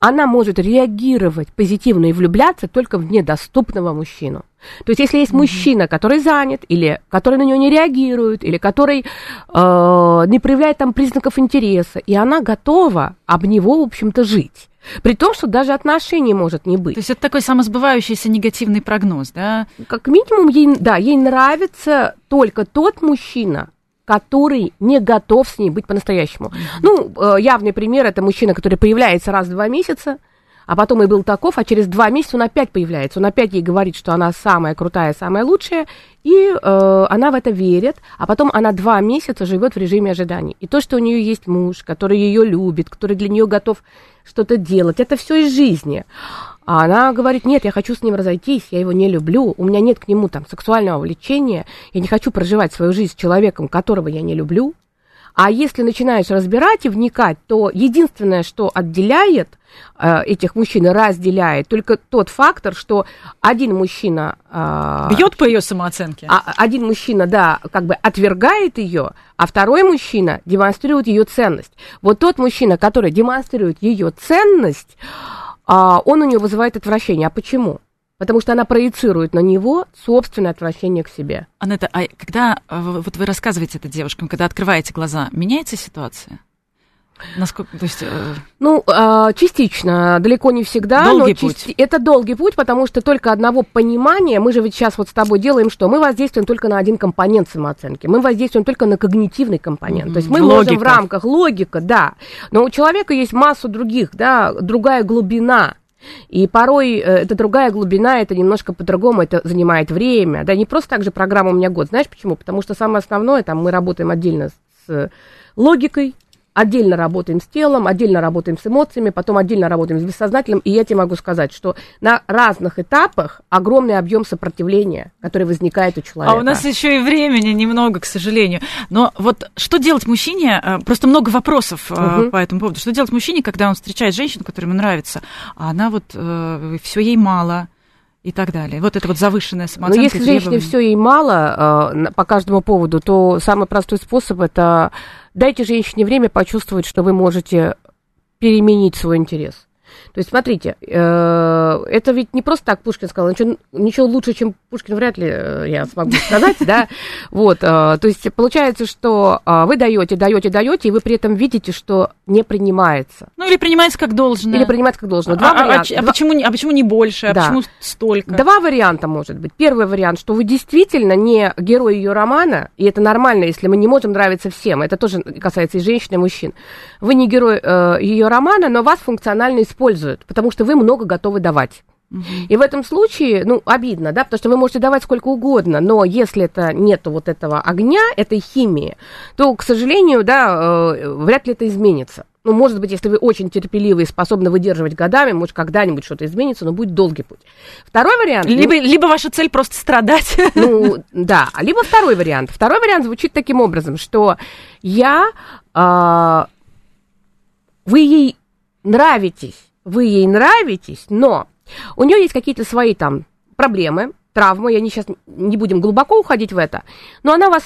она может реагировать позитивно и влюбляться только в недоступного мужчину. То есть, если есть mm-hmm. мужчина, который занят, или который на него не реагирует, или который э, не проявляет там признаков интереса, и она готова об него, в общем-то, жить. При том, что даже отношений может не быть. То есть это такой самосбывающийся негативный прогноз, да? Как минимум, ей, да, ей нравится только тот мужчина, который не готов с ней быть по-настоящему. Ну, э, явный пример это мужчина, который появляется раз в два месяца, а потом и был таков, а через два месяца он опять появляется, он опять ей говорит, что она самая крутая, самая лучшая, и э, она в это верит, а потом она два месяца живет в режиме ожиданий. И то, что у нее есть муж, который ее любит, который для нее готов что-то делать, это все из жизни. А она говорит, нет, я хочу с ним разойтись, я его не люблю, у меня нет к нему там сексуального влечения, я не хочу проживать свою жизнь с человеком, которого я не люблю. А если начинаешь разбирать и вникать, то единственное, что отделяет э, этих мужчин и разделяет, только тот фактор, что один мужчина... Э, Бьет по ее самооценке. А, один мужчина, да, как бы отвергает ее, а второй мужчина демонстрирует ее ценность. Вот тот мужчина, который демонстрирует ее ценность, а он у нее вызывает отвращение. А почему? Потому что она проецирует на него собственное отвращение к себе. Анетта, а когда э, вот вы рассказываете это девушкам, когда открываете глаза, меняется ситуация? Насколько, то есть, э... Ну, э, частично, далеко не всегда. Долгий но путь. Части... Это долгий путь, потому что только одного понимания, мы же ведь сейчас вот с тобой делаем что? Мы воздействуем только на один компонент самооценки, мы воздействуем только на когнитивный компонент. Mm-hmm. То есть мы логика. можем в рамках логика, да, но у человека есть массу других, да, другая глубина. И порой э, это другая глубина, это немножко по-другому, это занимает время. Да, не просто так же программа у меня год. Знаешь почему? Потому что самое основное, там мы работаем отдельно с логикой, отдельно работаем с телом, отдельно работаем с эмоциями, потом отдельно работаем с бессознательным. И я тебе могу сказать, что на разных этапах огромный объем сопротивления, который возникает у человека. А у нас еще и времени немного, к сожалению. Но вот что делать мужчине? э, Просто много вопросов угу. по этому поводу. Что делать мужчине, когда он встречает женщину, которая ему нравится, а она вот э, все ей мало? И так далее. Вот это вот завышенная самооценка. Но если женщине все ей мало э, по каждому поводу, то самый простой способ это дайте женщине время почувствовать, что вы можете переменить свой интерес. То есть, смотрите, э, это ведь не просто так Пушкин сказал, ничего, ничего лучше, чем Пушкин, вряд ли э, я смогу сказать, да, вот, э, то есть, получается, что вы даете, даете, даете, и вы при этом видите, что не принимается. Ну, или принимается как должное. Или принимается как должное. Два а, варианта. А, а, почему, а почему не больше, а да. почему столько? Два варианта, может быть. Первый вариант, что вы действительно не герой ее романа, и это нормально, если мы не можем нравиться всем, это тоже касается и женщин, и мужчин. Вы не герой э, ее романа, но вас функционально используют, потому что вы много готовы давать. И в этом случае, ну, обидно, да, потому что вы можете давать сколько угодно, но если это нету вот этого огня, этой химии, то, к сожалению, да, э, вряд ли это изменится. Ну, может быть, если вы очень терпеливы и способны выдерживать годами, может, когда-нибудь что-то изменится, но будет долгий путь. Второй вариант... Либо, ну, либо ваша цель просто страдать. Ну, да. Либо второй вариант. Второй вариант звучит таким образом, что я... Э, вы ей нравитесь, вы ей нравитесь, но у нее есть какие-то свои там проблемы, травмы, я не сейчас не будем глубоко уходить в это, но она вас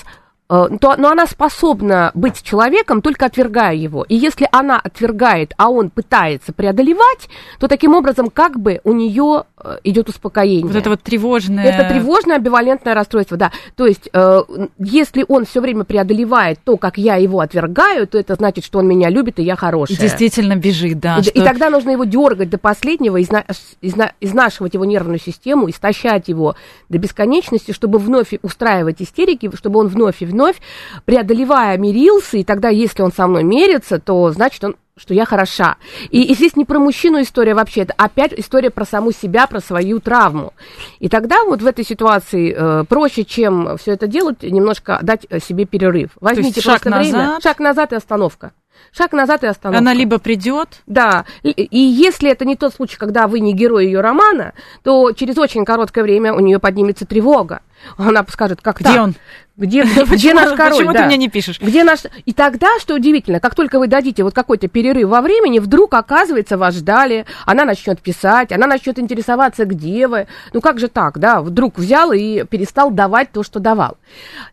Э, то, но она способна быть человеком, только отвергая его. И если она отвергает, а он пытается преодолевать, то таким образом как бы у нее идет успокоение. Вот это вот тревожное... Это тревожное амбивалентное расстройство, да. То есть, э, если он все время преодолевает то, как я его отвергаю, то это значит, что он меня любит, и я хорошая. И действительно бежит, да. И, что... и тогда нужно его дергать до последнего, изна... изна... изнашивать его нервную систему, истощать его до бесконечности, чтобы вновь устраивать истерики, чтобы он вновь и вновь вновь, преодолевая, мирился, и тогда, если он со мной мерится, то значит он что я хороша. И, и здесь не про мужчину история вообще, это опять история про саму себя, про свою травму. И тогда вот в этой ситуации э, проще, чем все это делать, немножко дать себе перерыв. Возьмите шаг назад. время, шаг назад и остановка. Шаг назад и остановка. Она либо придет. Да. И если это не тот случай, когда вы не герой ее романа, то через очень короткое время у нее поднимется тревога. Она скажет, как Где так? он? Где, где наш король? Почему да. ты мне не пишешь? Где наш... И тогда, что удивительно, как только вы дадите вот какой-то перерыв во времени, вдруг, оказывается, вас ждали, она начнет писать, она начнет интересоваться, где вы. Ну как же так, да? Вдруг взял и перестал давать то, что давал.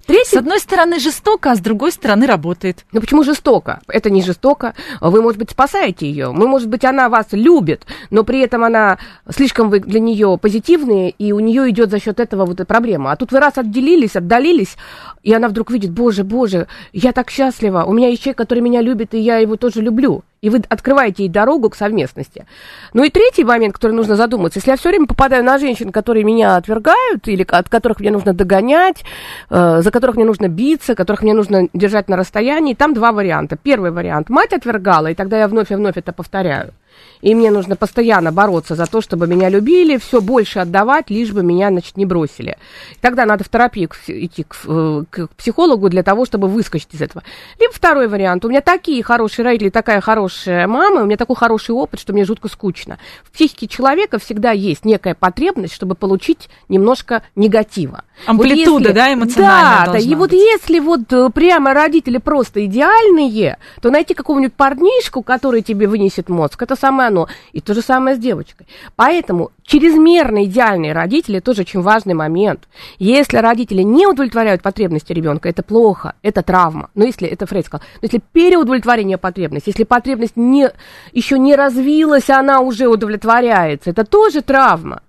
Третий... С одной стороны жестоко, а с другой стороны работает. Ну почему жестоко? Это не жестоко. Вы, может быть, спасаете ее. Мы, может быть, она вас любит, но при этом она слишком вы для нее позитивные, и у нее идет за счет этого вот эта проблема. Тут вы раз отделились, отдалились, и она вдруг видит, боже, боже, я так счастлива, у меня есть человек, который меня любит, и я его тоже люблю. И вы открываете ей дорогу к совместности. Ну и третий момент, который нужно задуматься. Если я все время попадаю на женщин, которые меня отвергают, или от которых мне нужно догонять, э, за которых мне нужно биться, которых мне нужно держать на расстоянии, там два варианта. Первый вариант. Мать отвергала, и тогда я вновь и вновь это повторяю и мне нужно постоянно бороться за то, чтобы меня любили, все больше отдавать, лишь бы меня, значит, не бросили. Тогда надо в терапию идти к, э, к психологу для того, чтобы выскочить из этого. Либо второй вариант. У меня такие хорошие родители, такая хорошая мама, у меня такой хороший опыт, что мне жутко скучно. В психике человека всегда есть некая потребность, чтобы получить немножко негатива. Амплитуда, вот если, да, эмоциональная Да, да, и быть. вот если вот э, прямо родители просто идеальные, то найти какого-нибудь парнишку, который тебе вынесет мозг, это самое оно. И то же самое с девочкой. Поэтому чрезмерно идеальные родители тоже очень важный момент. Если родители не удовлетворяют потребности ребенка, это плохо, это травма. Но если, это Фрейд сказал, но если переудовлетворение потребности, если потребность не, еще не развилась, а она уже удовлетворяется, это тоже травма.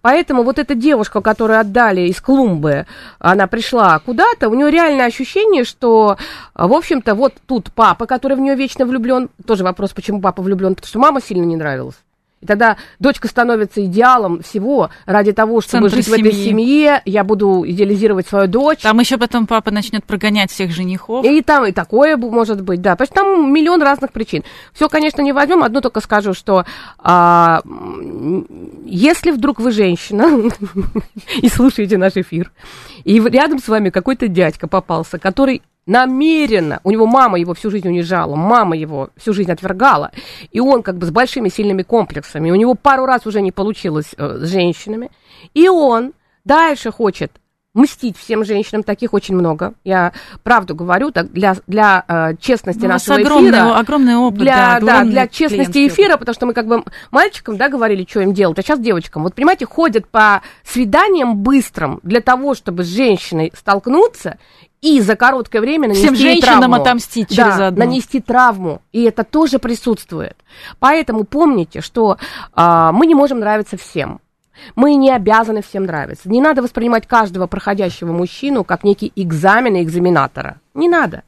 Поэтому вот эта девушка, которую отдали из клумбы, она пришла куда-то, у нее реальное ощущение, что, в общем-то, вот тут папа, который в нее вечно влюблен. Тоже вопрос, почему папа влюблен, потому что мама сильно не нравилась. И тогда дочка становится идеалом всего ради того, чтобы Центр жить семьи. в этой семье. Я буду идеализировать свою дочь. Там еще потом папа начнет прогонять всех женихов. И там и такое может быть, да. Потому что там миллион разных причин. Все, конечно, не возьмем. Одну только скажу, что а, если вдруг вы женщина и слушаете наш эфир, и рядом с вами какой-то дядька попался, который намеренно, у него мама его всю жизнь унижала, мама его всю жизнь отвергала, и он как бы с большими сильными комплексами, у него пару раз уже не получилось э, с женщинами, и он дальше хочет мстить всем женщинам, таких очень много. Я правду говорю, так для, для э, честности ну, нашего огромный, эфира. Огромный опыт, для, да, да, для честности эфира, опыт. потому что мы как бы мальчикам, да, говорили, что им делать, а сейчас девочкам. Вот, понимаете, ходят по свиданиям быстрым для того, чтобы с женщиной столкнуться и за короткое время нанести Всем женщинам травму. отомстить через да, одну. нанести травму. И это тоже присутствует. Поэтому помните, что э, мы не можем нравиться всем. Мы не обязаны всем нравиться. Не надо воспринимать каждого проходящего мужчину как некий экзамен и экзаменатора. Не надо.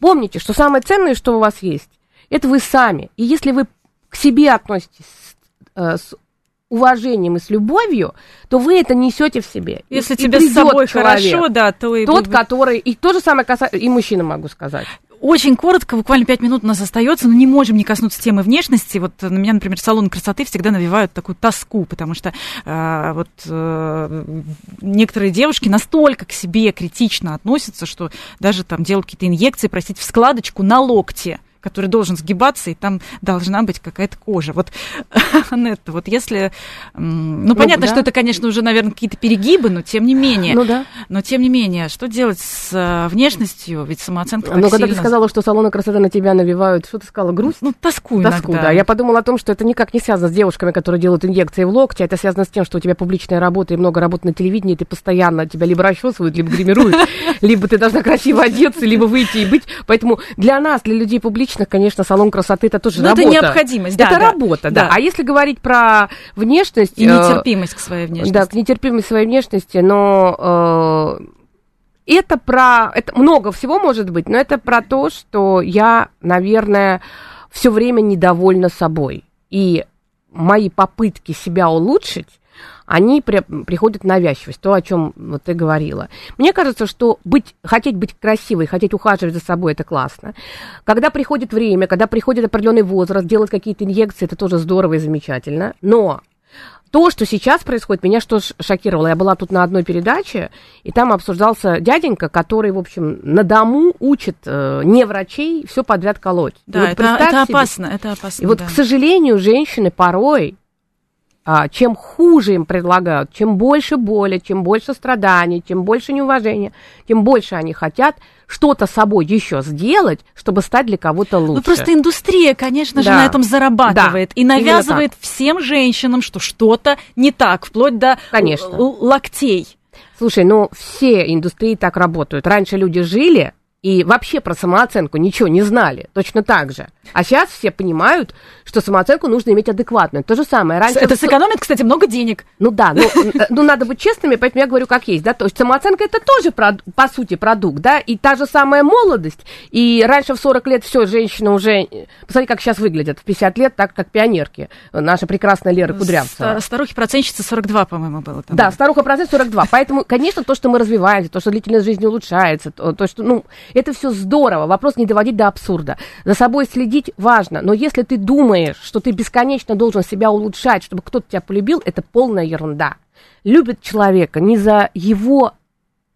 Помните, что самое ценное, что у вас есть, это вы сами. И если вы к себе относитесь э, с уважением и с любовью, то вы это несете в себе. Если и, тебе и с собой человек, хорошо, да, то и тот, который и то же самое касается и мужчинам могу сказать. Очень коротко, буквально пять минут у нас остается, но не можем не коснуться темы внешности. Вот на меня, например, салоны красоты всегда навевают такую тоску, потому что э, вот э, некоторые девушки настолько к себе критично относятся, что даже там делают какие-то инъекции, простите, в складочку на локте который должен сгибаться, и там должна быть какая-то кожа. Вот, Анетта, вот если... Ну, ну понятно, да. что это, конечно, уже, наверное, какие-то перегибы, но тем не менее. Ну да. Но тем не менее, что делать с э, внешностью? Ведь самооценка так Ну, когда ты сказала, что салоны красоты на тебя навевают, что ты сказала, грусть? Ну, тоску Тоску, иногда. да. Я подумала о том, что это никак не связано с девушками, которые делают инъекции в локти, это связано с тем, что у тебя публичная работа и много работы на телевидении, ты постоянно тебя либо расчесывают, либо гримируют, либо ты должна красиво одеться, либо выйти и быть. Поэтому для нас, для людей публичных, личных, конечно, салон красоты это тоже Но работа. это необходимость, да. Это да, работа, да. да. А если говорить про внешность... И нетерпимость э, к своей внешности. Да, к нетерпимости к своей внешности, но... Э, это про... Это много всего может быть, но это про то, что я, наверное, все время недовольна собой. И мои попытки себя улучшить они при, приходят навязчивость, то, о чем вот ты говорила. Мне кажется, что быть, хотеть быть красивой, хотеть ухаживать за собой, это классно. Когда приходит время, когда приходит определенный возраст, делать какие-то инъекции, это тоже здорово и замечательно. Но то, что сейчас происходит, меня что шокировало. Я была тут на одной передаче, и там обсуждался дяденька, который, в общем, на дому учит э, не врачей все подряд колоть. Да, вот это, это опасно, это опасно. И вот, да. к сожалению, женщины порой а, чем хуже им предлагают, чем больше боли, чем больше страданий, чем больше неуважения, тем больше они хотят что-то собой еще сделать, чтобы стать для кого-то лучше. Ну просто индустрия, конечно да. же, на этом зарабатывает да. и навязывает всем женщинам, что что-то не так, вплоть до конечно. локтей. Слушай, ну все индустрии так работают. Раньше люди жили и вообще про самооценку ничего не знали, точно так же. А сейчас все понимают, что самооценку нужно иметь адекватную. То же самое. Раньше это сэкономит, кстати, много денег. Ну да, ну, э, ну надо быть честными, поэтому я говорю как есть. Да? То есть самооценка это тоже, по сути, продукт, да, и та же самая молодость. И раньше в 40 лет все, женщины уже, посмотри, как сейчас выглядят, в 50 лет, так как пионерки. Наша прекрасная Лера Кудрявцева. Старухи-процентщицы 42, по-моему, было. Там. Да, старуха-процент 42. Поэтому, конечно, то, что мы развиваемся, то, что длительность жизни улучшается, то, то что, ну, это все здорово. Вопрос не доводить до абсурда. За собой следить важно. Но если ты думаешь, что ты бесконечно должен себя улучшать, чтобы кто-то тебя полюбил, это полная ерунда. Любит человека не за его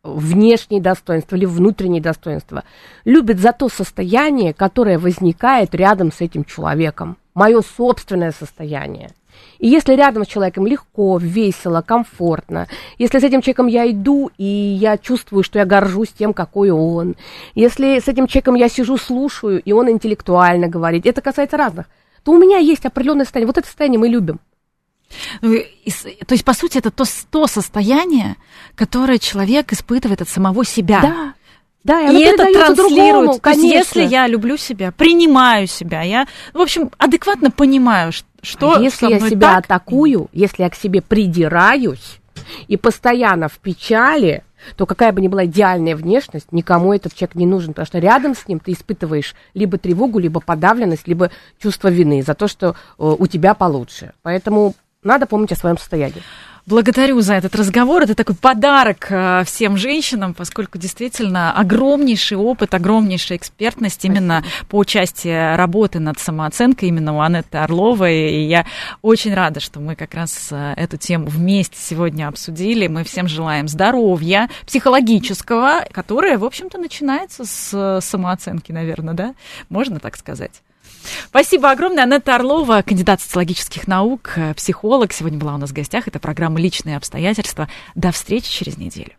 внешние достоинства или внутренние достоинства. Любит за то состояние, которое возникает рядом с этим человеком. Мое собственное состояние. И если рядом с человеком легко, весело, комфортно, если с этим человеком я иду, и я чувствую, что я горжусь тем, какой он, если с этим человеком я сижу, слушаю, и он интеллектуально говорит, это касается разных, то у меня есть определенное состояние. Вот это состояние мы любим. Ну, то есть, по сути, это то, то состояние, которое человек испытывает от самого себя. Да. Да, и, и это транслирует. То есть, если я люблю себя, принимаю себя, я, в общем, адекватно понимаю, что что если я себя так? атакую, если я к себе придираюсь и постоянно в печали, то какая бы ни была идеальная внешность, никому этот человек не нужен, потому что рядом с ним ты испытываешь либо тревогу, либо подавленность, либо чувство вины за то, что э, у тебя получше. Поэтому надо помнить о своем состоянии. Благодарю за этот разговор. Это такой подарок э, всем женщинам, поскольку действительно огромнейший опыт, огромнейшая экспертность именно по части работы над самооценкой именно у Анетты Орловой. И я очень рада, что мы как раз э, эту тему вместе сегодня обсудили. Мы всем желаем здоровья психологического, которое, в общем-то, начинается с самооценки, наверное, да? Можно так сказать? Спасибо огромное. Анетта Орлова, кандидат социологических наук, психолог. Сегодня была у нас в гостях. Это программа «Личные обстоятельства». До встречи через неделю.